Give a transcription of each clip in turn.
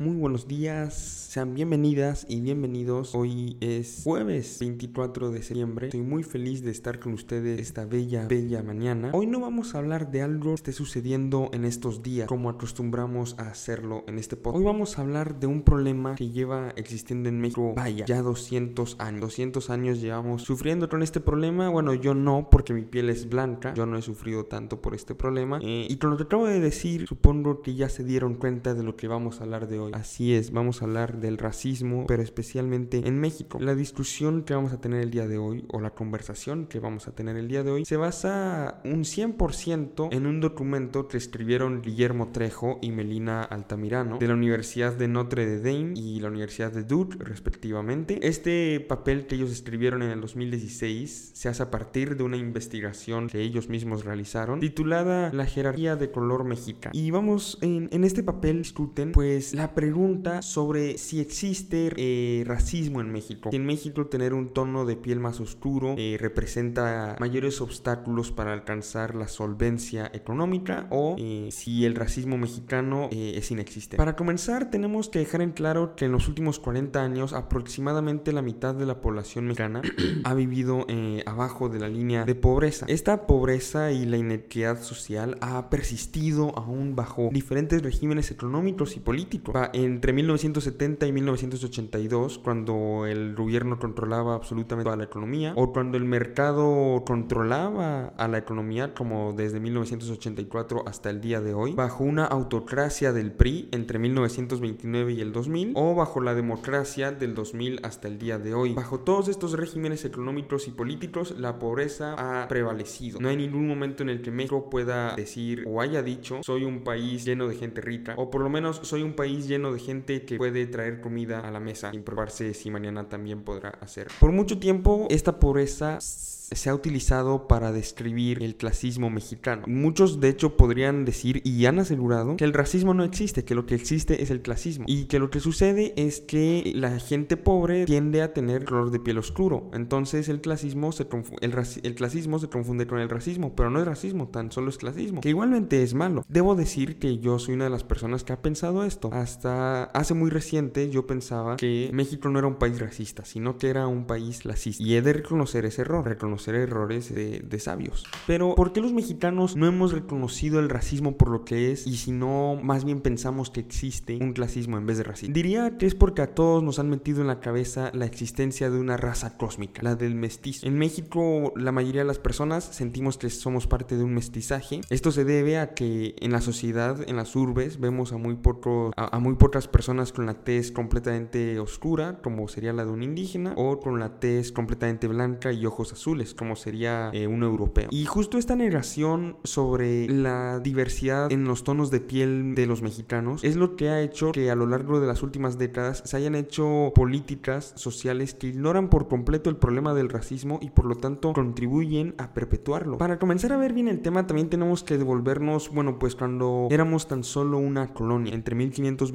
Muy buenos días, sean bienvenidas y bienvenidos. Hoy es jueves 24 de septiembre. Estoy muy feliz de estar con ustedes esta bella, bella mañana. Hoy no vamos a hablar de algo que esté sucediendo en estos días, como acostumbramos a hacerlo en este podcast. Hoy vamos a hablar de un problema que lleva existiendo en México, vaya, ya 200 años. 200 años llevamos sufriendo con este problema. Bueno, yo no, porque mi piel es blanca. Yo no he sufrido tanto por este problema. Eh, y con lo que acabo de decir, supongo que ya se dieron cuenta de lo que vamos a hablar de hoy. Así es, vamos a hablar del racismo, pero especialmente en México. La discusión que vamos a tener el día de hoy, o la conversación que vamos a tener el día de hoy, se basa un 100% en un documento que escribieron Guillermo Trejo y Melina Altamirano de la Universidad de Notre Dame y la Universidad de Duke, respectivamente. Este papel que ellos escribieron en el 2016 se hace a partir de una investigación que ellos mismos realizaron, titulada La jerarquía de color mexicano. Y vamos, en, en este papel discuten pues la pregunta sobre si existe eh, racismo en México. Si en México tener un tono de piel más oscuro eh, representa mayores obstáculos para alcanzar la solvencia económica o eh, si el racismo mexicano es inexistente. Para comenzar tenemos que dejar en claro que en los últimos 40 años aproximadamente la mitad de la población mexicana ha vivido abajo de la línea de pobreza. Esta pobreza y la inequidad social ha persistido aún bajo diferentes regímenes económicos y políticos entre 1970 y 1982, cuando el gobierno controlaba absolutamente toda la economía, o cuando el mercado controlaba a la economía, como desde 1984 hasta el día de hoy, bajo una autocracia del PRI entre 1929 y el 2000, o bajo la democracia del 2000 hasta el día de hoy. Bajo todos estos regímenes económicos y políticos, la pobreza ha prevalecido. No hay ningún momento en el que México pueda decir o haya dicho, soy un país lleno de gente rica, o por lo menos soy un país lleno de gente que puede traer comida a la mesa sin probarse si mañana también podrá hacer. Por mucho tiempo esta pobreza se ha utilizado para describir el clasismo mexicano. Muchos de hecho podrían decir y han asegurado que el racismo no existe, que lo que existe es el clasismo y que lo que sucede es que la gente pobre tiende a tener color de piel oscuro. Entonces el clasismo se el, el clasismo se confunde con el racismo, pero no es racismo, tan solo es clasismo, que igualmente es malo. Debo decir que yo soy una de las personas que ha pensado esto. Hasta hace muy reciente yo pensaba que México no era un país racista, sino que era un país clasista. Y he de reconocer ese error, reconocer errores de, sabios. Pero, ¿por qué los mexicanos no hemos reconocido el racismo por lo que es y si no, más bien pensamos que existe un clasismo en vez de racismo? Diría que es porque a todos nos han metido en la cabeza la existencia de una raza cósmica, la del mestizo. En México, la mayoría de las personas sentimos que somos parte de un mestizaje. Esto se debe a que en la sociedad, en las urbes, vemos a muy, pocos, a muy pocas personas con la tez completamente oscura, como sería la de un indígena, o con la tez completamente blanca y ojos azules como sería eh, un europeo. Y justo esta negación sobre la diversidad en los tonos de piel de los mexicanos es lo que ha hecho que a lo largo de las últimas décadas se hayan hecho políticas sociales que ignoran por completo el problema del racismo y por lo tanto contribuyen a perpetuarlo. Para comenzar a ver bien el tema también tenemos que devolvernos, bueno, pues cuando éramos tan solo una colonia, entre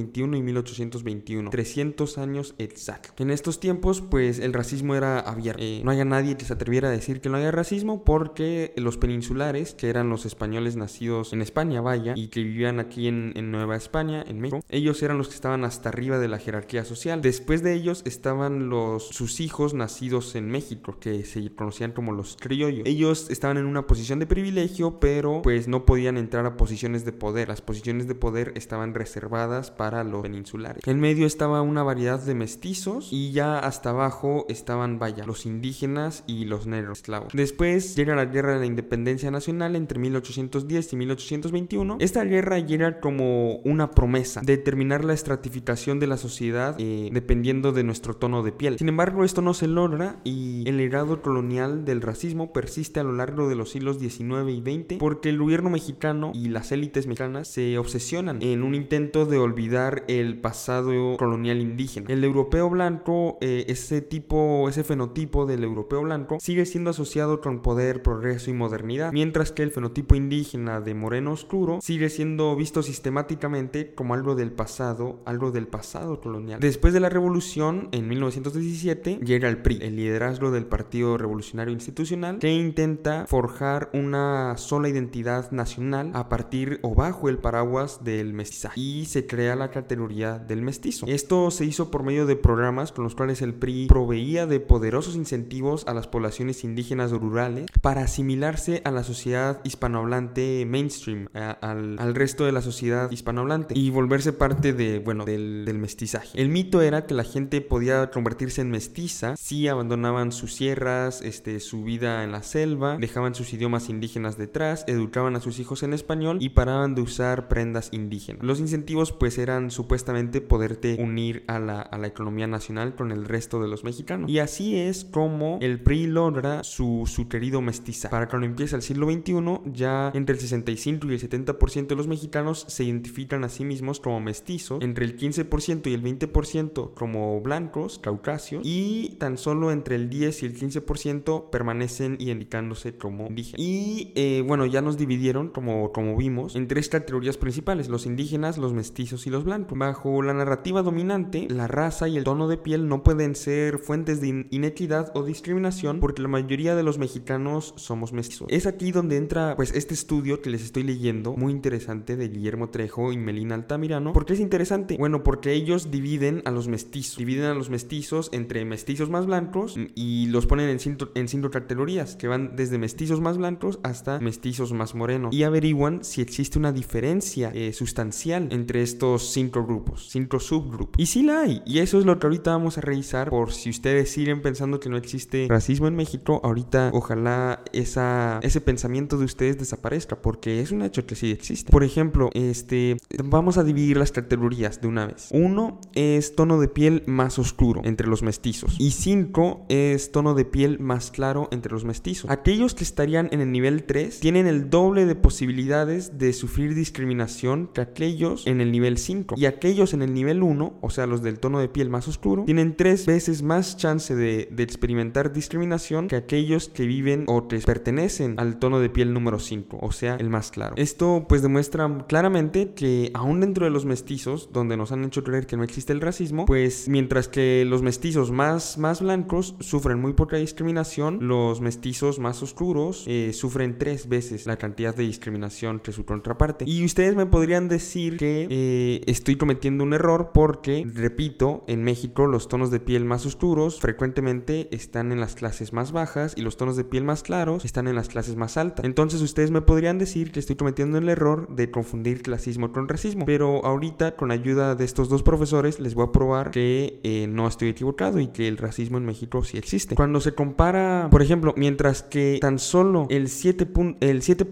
1521 y 1821, 300 años exacto. En estos tiempos, pues el racismo era abierto. Eh, no había nadie que se atreviera a decir que no haya racismo porque los peninsulares, que eran los españoles nacidos en España, vaya, y que vivían aquí en, Nueva España, en México, ellos eran los que estaban hasta arriba de la jerarquía social. Después de ellos estaban los sus hijos nacidos en México, que se conocían como los criollos. Ellos estaban en una posición de privilegio, pero pues no podían entrar a posiciones de poder. Las posiciones de poder estaban reservadas para los peninsulares. En medio estaba una variedad de mestizos y ya hasta abajo estaban, vaya, los indígenas y los negros Después llega la Guerra de la Independencia Nacional entre 1810 y 1821. Esta guerra llega como una promesa de terminar la estratificación de la sociedad eh, dependiendo de nuestro tono de piel. Sin embargo, esto no se logra y el legado colonial del racismo persiste a lo largo de los siglos XIX y XX porque el gobierno mexicano y las élites mexicanas se obsesionan en un intento de olvidar el pasado colonial indígena. El europeo blanco, eh, ese tipo, ese fenotipo del europeo blanco sigue siendo asociado con poder, progreso y modernidad, mientras que el fenotipo indígena de moreno oscuro sigue siendo visto sistemáticamente como algo del pasado, algo del pasado colonial. Después de la revolución, en 1917, llega el PRI, el liderazgo del Partido Revolucionario Institucional, que intenta forjar una sola identidad nacional a partir o bajo el paraguas del mestizaje. Y se crea la categoría del mestizo. Esto se hizo por medio de programas con los cuales el PRI proveía de poderosos incentivos a las poblaciones indígenas rurales para asimilarse a la sociedad hispanohablante mainstream, al, resto de la sociedad hispanohablante y volverse parte de, bueno, del, del mestizaje. El mito era que la gente podía convertirse en mestiza si abandonaban sus sierras, este, su vida en la selva, dejaban sus idiomas indígenas detrás, educaban a sus hijos en español y paraban de usar prendas indígenas. Los incentivos pues eran supuestamente poderte unir a la, a la economía nacional con el resto de los mexicanos. Y así es como el PRI logra su, su querido mestizaje. Para cuando empieza el siglo XXI, ya entre el 65 y el 70% de los mexicanos se identifican a sí mismos como mestizos, entre el 15% y el 20% como blancos, caucasios, y tan solo entre el 10 y el 15% permanecen indicándose como indígenas. Y eh, bueno, ya nos dividieron, como, como vimos, en tres categorías principales, los indígenas, los mestizos y los blancos. Bajo la narrativa dominante, la raza y el tono de piel no pueden ser fuentes de inequidad o discriminación porque la mayoría de los mexicanos somos mestizos. Es aquí donde entra pues este estudio que les estoy leyendo, muy interesante, de Guillermo Trejo y Melina Altamirano. ¿Por qué es interesante? Bueno, porque ellos dividen a los mestizos, dividen a los mestizos entre mestizos más blancos y los ponen en cinco, en cinco categorías, que van desde mestizos más blancos hasta mestizos más morenos. Y averiguan si existe una diferencia eh, sustancial entre estos cinco grupos, cinco subgrupos. Y sí la hay, y eso es lo que ahorita vamos a revisar por si ustedes siguen pensando que no existe racismo en México, ahorita ojalá esa, ese pensamiento de ustedes desaparezca, porque es un hecho que sí existe. Por ejemplo, este, vamos a dividir las categorías de una vez. Uno es tono de piel más oscuro entre los mestizos y cinco es tono de piel más claro entre los mestizos. Aquellos que estarían en el nivel 3 tienen el doble de posibilidades de sufrir discriminación que aquellos en el nivel 5 y aquellos en el nivel 1, o sea los del tono de piel más oscuro, tienen tres veces más chance de, experimentar discriminación que aquellos que viven o que pertenecen al tono de piel número 5, o sea, el más claro. Esto pues demuestra claramente que aún dentro de los mestizos, donde nos han hecho creer que no existe el racismo, pues mientras que los mestizos más, más blancos sufren muy poca discriminación, los mestizos más oscuros eh, sufren tres veces la cantidad de discriminación que su contraparte. Y ustedes me podrían decir que eh, estoy cometiendo un error porque, repito, en México los tonos de piel más oscuros frecuentemente están en las clases más bajas y los tonos de piel más claros están en las clases más altas. Entonces ustedes me podrían decir que estoy cometiendo el error de confundir clasismo con racismo. Pero ahorita con ayuda de estos dos profesores les voy a probar que eh, no estoy equivocado y que el racismo en México sí existe. Cuando se compara, por ejemplo, mientras que tan solo el 7%, el 7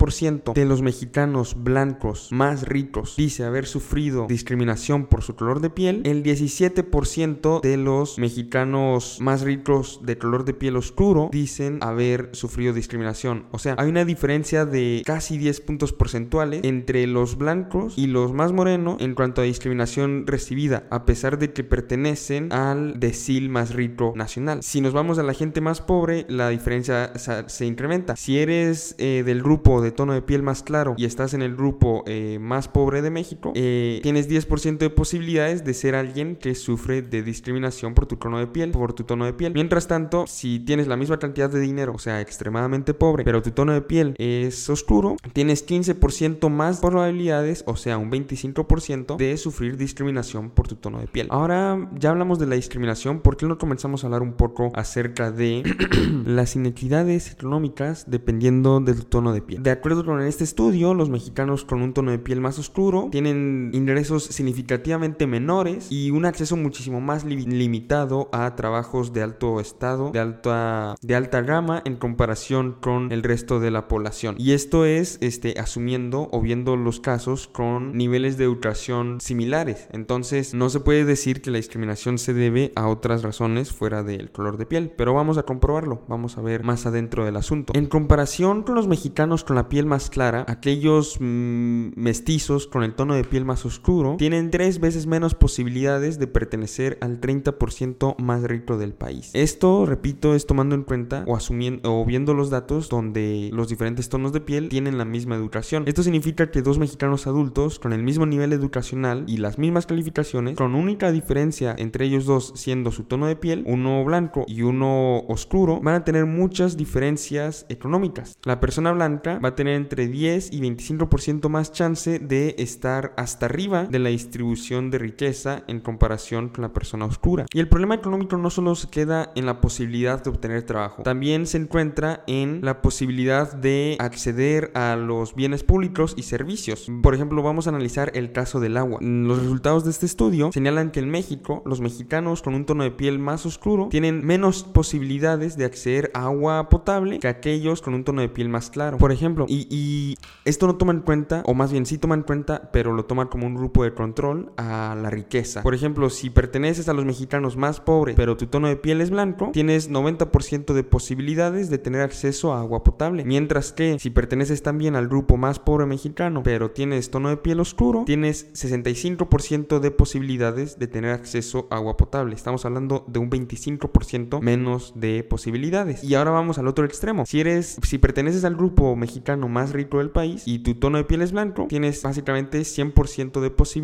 de los mexicanos blancos más ricos dice haber sufrido discriminación por su color de piel, el 17% de los mexicanos más ricos de color de piel oscuro dicen haber sufrido discriminación. O sea, hay una diferencia de casi 10 puntos porcentuales entre los blancos y los más morenos en cuanto a discriminación recibida, a pesar de que pertenecen al decil más rico nacional. Si nos vamos a la gente más pobre, la diferencia se incrementa. Si eres eh, del grupo de tono de piel más claro y estás en el grupo eh, más pobre de México, eh, tienes 10% de posibilidades de ser alguien que sufre de discriminación por tu tono de piel, por tu tono de piel. Mientras tanto, si tienes la misma cantidad de dinero, o sea, extremadamente pobre, pero tu tono de piel es oscuro, tienes 15% más probabilidades, o sea, un 25% de sufrir discriminación por tu tono de piel. Ahora ya hablamos de la discriminación, ¿por qué no comenzamos a hablar un poco acerca de las inequidades económicas dependiendo de tu tono de piel? De acuerdo con este estudio, los mexicanos con un tono de piel más oscuro tienen ingresos significativamente menores y un acceso muchísimo más limitado a trabajos de alto estado, de alta, de alta gama en comparación con el resto de la población. Y esto es este, asumiendo o viendo los casos con niveles de educación similares. Entonces no se puede decir que la discriminación se debe a otras razones fuera del color de piel, pero vamos a comprobarlo, vamos a ver más adentro del asunto. En comparación con los mexicanos con la piel más clara, aquellos mm, mestizos con el tono de piel más oscuro tienen tres veces menos posibilidades de pertenecer al 30% más rico del país. Esto, repito, es tomando en cuenta o asumiendo o viendo los datos donde los diferentes tonos de piel tienen la misma educación. Esto significa que dos mexicanos adultos con el mismo nivel educacional y las mismas calificaciones, con única diferencia entre ellos dos siendo su tono de piel, uno blanco y uno oscuro, van a tener muchas diferencias económicas. La persona blanca va a tener entre 10 y 25% más chance de estar hasta arriba de la distribución de riqueza en comparación con la persona oscura. Y el problema económico no solo se queda en la posibilidad de obtener trabajo, también se encuentra en la posibilidad de acceder a los bienes públicos y servicios. Por ejemplo, vamos a analizar el caso del agua. Los resultados de este estudio señalan que en México los mexicanos con un tono de piel más oscuro tienen menos posibilidades de acceder a agua potable que aquellos con un tono de piel más claro. Por ejemplo, y, esto no toma en cuenta, o más bien sí toma en cuenta, pero lo toma como un grupo de control a la riqueza. Por ejemplo, si perteneces a los mexicanos más pobres, pero tu tono de piel es blanco, tienes 90% de posibilidades de tener acceso a agua potable. Mientras que si perteneces también al grupo más pobre mexicano, pero tienes tono de piel oscuro, tienes 65% de posibilidades de tener acceso a agua potable. Estamos hablando de un 25% menos de posibilidades. Y ahora vamos al otro extremo. Si eres, si perteneces al grupo mexicano más rico del país y tu tono de piel es blanco, tienes básicamente 100% de posibilidades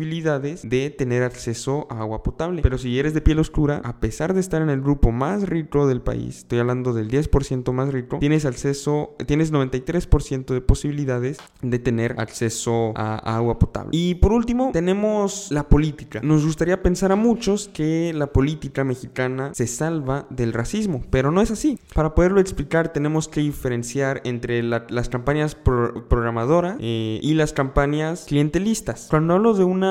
de tener acceso a agua potable. Pero si eres de piel oscura, a pesar de estar en el grupo más rico del país, estoy hablando del 10% más rico, tienes acceso, tienes 93% de posibilidades de tener acceso a, agua potable. Y por último, tenemos la política. Nos gustaría pensar a muchos que la política mexicana se salva del racismo, pero no es así. Para poderlo explicar, tenemos que diferenciar entre las campañas programadoras eh, y las campañas clientelistas. Cuando hablo de una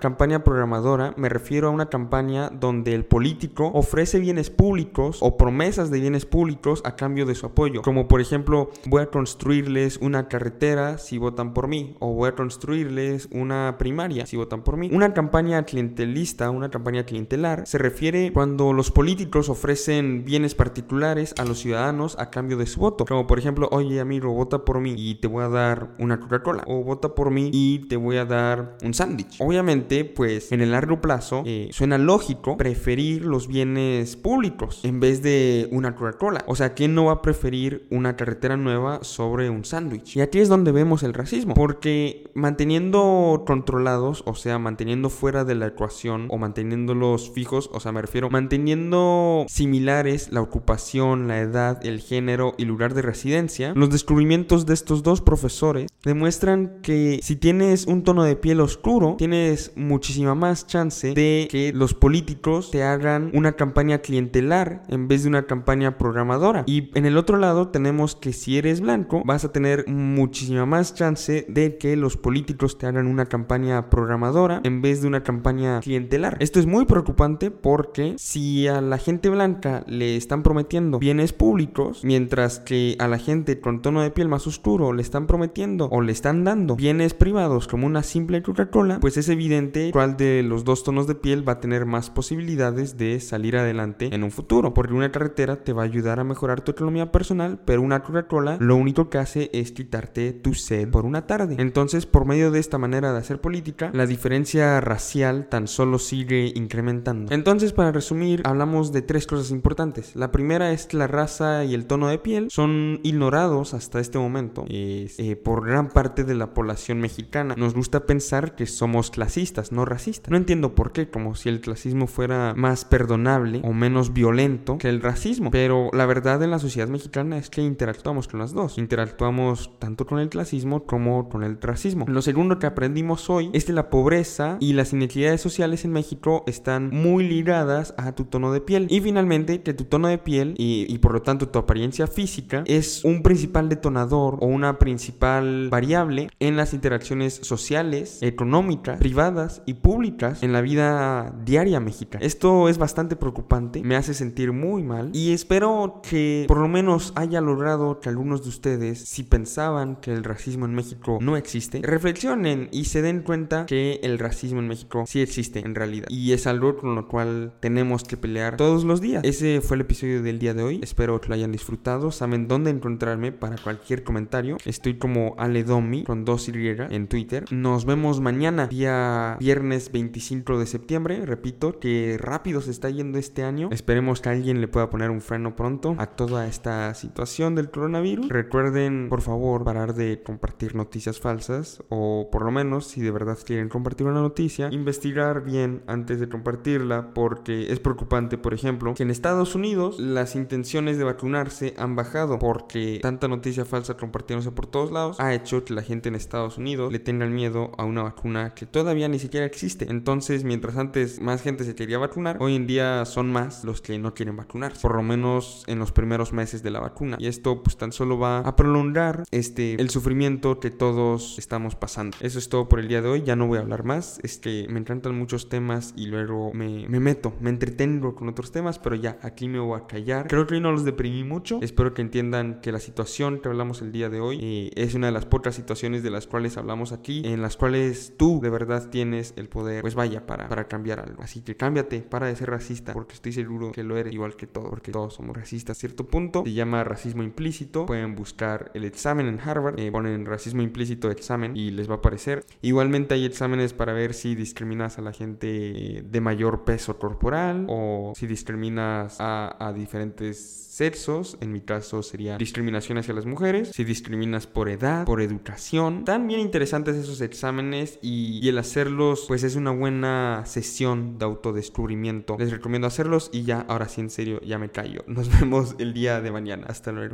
campaña programadora, me refiero a una campaña donde el político ofrece bienes públicos o promesas de bienes públicos a cambio de su apoyo. Como por ejemplo, voy a construirles una carretera si votan por mí, o voy a construirles una primaria si votan por mí. Una campaña clientelista, una campaña clientelar, se refiere cuando los políticos ofrecen bienes particulares a los ciudadanos a cambio de su voto. Como por ejemplo, oye amigo, vota por mí y te voy a dar una Coca-Cola. O vota por mí y te voy a dar un sándwich. Obviamente, pues en el largo plazo eh, suena lógico preferir los bienes públicos en vez de una Coca-Cola. O sea, ¿quién no va a preferir una carretera nueva sobre un sándwich? Y aquí es donde vemos el racismo. Porque manteniendo controlados, o sea, manteniendo fuera de la ecuación o manteniéndolos fijos, o sea, me refiero manteniendo similares la ocupación, la edad, el género y lugar de residencia, los descubrimientos de estos dos profesores demuestran que si tienes un tono de piel oscuro, tienes muchísima más chance de que los políticos te hagan una campaña clientelar en vez de una campaña programadora. Y en el otro lado tenemos que si eres blanco, vas a tener muchísima más chance de que los políticos te hagan una campaña programadora en vez de una campaña clientelar. Esto es muy preocupante porque si a la gente blanca le están prometiendo bienes públicos, mientras que a la gente con tono de piel más oscuro le están prometiendo o le están dando bienes privados como una simple Coca-Cola, pues es evidente cuál de los dos tonos de piel va a tener más posibilidades de salir adelante en un futuro. Porque una carretera te va a ayudar a mejorar tu economía personal, pero una Coca-Cola lo único que hace es quitarte tu sed por una tarde. Entonces, por medio de esta manera de hacer política, la diferencia racial tan solo sigue incrementando. Entonces, para resumir, hablamos de tres cosas importantes. La primera es que la raza y el tono de piel son ignorados hasta este momento eh, por gran parte de la población mexicana. Nos gusta pensar que somos clasistas, no racistas. No entiendo por qué, como si el clasismo fuera más perdonable o menos violento que el racismo. Pero la verdad en la sociedad mexicana es que interactuamos con las dos. Interactuamos tanto con el clasismo como con el racismo. Lo segundo que aprendimos hoy es que la pobreza y las inequidades sociales en México están muy ligadas a tu tono de piel. Y finalmente que tu tono de piel y, y por lo tanto tu apariencia física es un principal detonador o una principal variable en las interacciones sociales, económicas, privadas y públicas en la vida diaria mexicana. Esto es bastante preocupante, me hace sentir muy mal y espero que por lo menos haya logrado que algunos de ustedes, si pensaban que el racismo en México no existe, reflexionen y se den cuenta que el racismo en México sí existe en realidad y es algo con lo cual tenemos que pelear todos los días. Ese fue el episodio del día de hoy, espero que lo hayan disfrutado, saben dónde encontrarme para cualquier comentario, estoy como Aledomi con dos Y en Twitter. Nos vemos mañana, día viernes 25 de septiembre, repito, que rápido se está yendo este año, esperemos que alguien le pueda poner un freno pronto a toda esta situación del coronavirus. Recuerden, por favor, parar de compartir noticias falsas o por lo menos, si de verdad quieren compartir una noticia, investigar bien antes de compartirla porque es preocupante, por ejemplo, que en Estados Unidos las intenciones de vacunarse han bajado porque tanta noticia falsa compartiéndose por todos lados ha hecho que la gente en Estados Unidos le tenga miedo a una vacuna que todavía ni siquiera existe. Entonces, mientras antes más gente se quería vacunar, hoy en día son más los que no quieren vacunar, por lo menos en los primeros meses de la vacuna. Y esto pues tan solo va a prolongar este el sufrimiento que todos estamos pasando. Eso es todo por el día de hoy, ya no voy a hablar más, es que me encantan muchos temas y luego me, me meto, me entretengo con otros temas, pero ya aquí me voy a callar. Creo que hoy no los deprimí mucho, espero que entiendan que la situación que hablamos el día de hoy eh, es una de las pocas situaciones de las cuales hablamos aquí, en las cuales tú de verdad tienes el poder, pues vaya, para, para cambiar algo. Así que cámbiate, para de ser racista, porque estoy seguro que lo eres igual que todo, porque todos somos racistas a cierto punto. Se llama racismo implícito, pueden buscar el examen en Harvard, eh, ponen racismo implícito examen y les va a aparecer. Igualmente hay exámenes para ver si discriminas a la gente de mayor peso corporal o si discriminas a, a diferentes sexos, en mi caso sería discriminación hacia las mujeres, si discriminas por edad, por educación. Están bien interesantes esos exámenes y, el hacerlos pues es una buena sesión de autodescubrimiento. Les recomiendo hacerlos y ya, ahora sí en serio, ya me callo. Nos vemos el día de mañana. Hasta luego.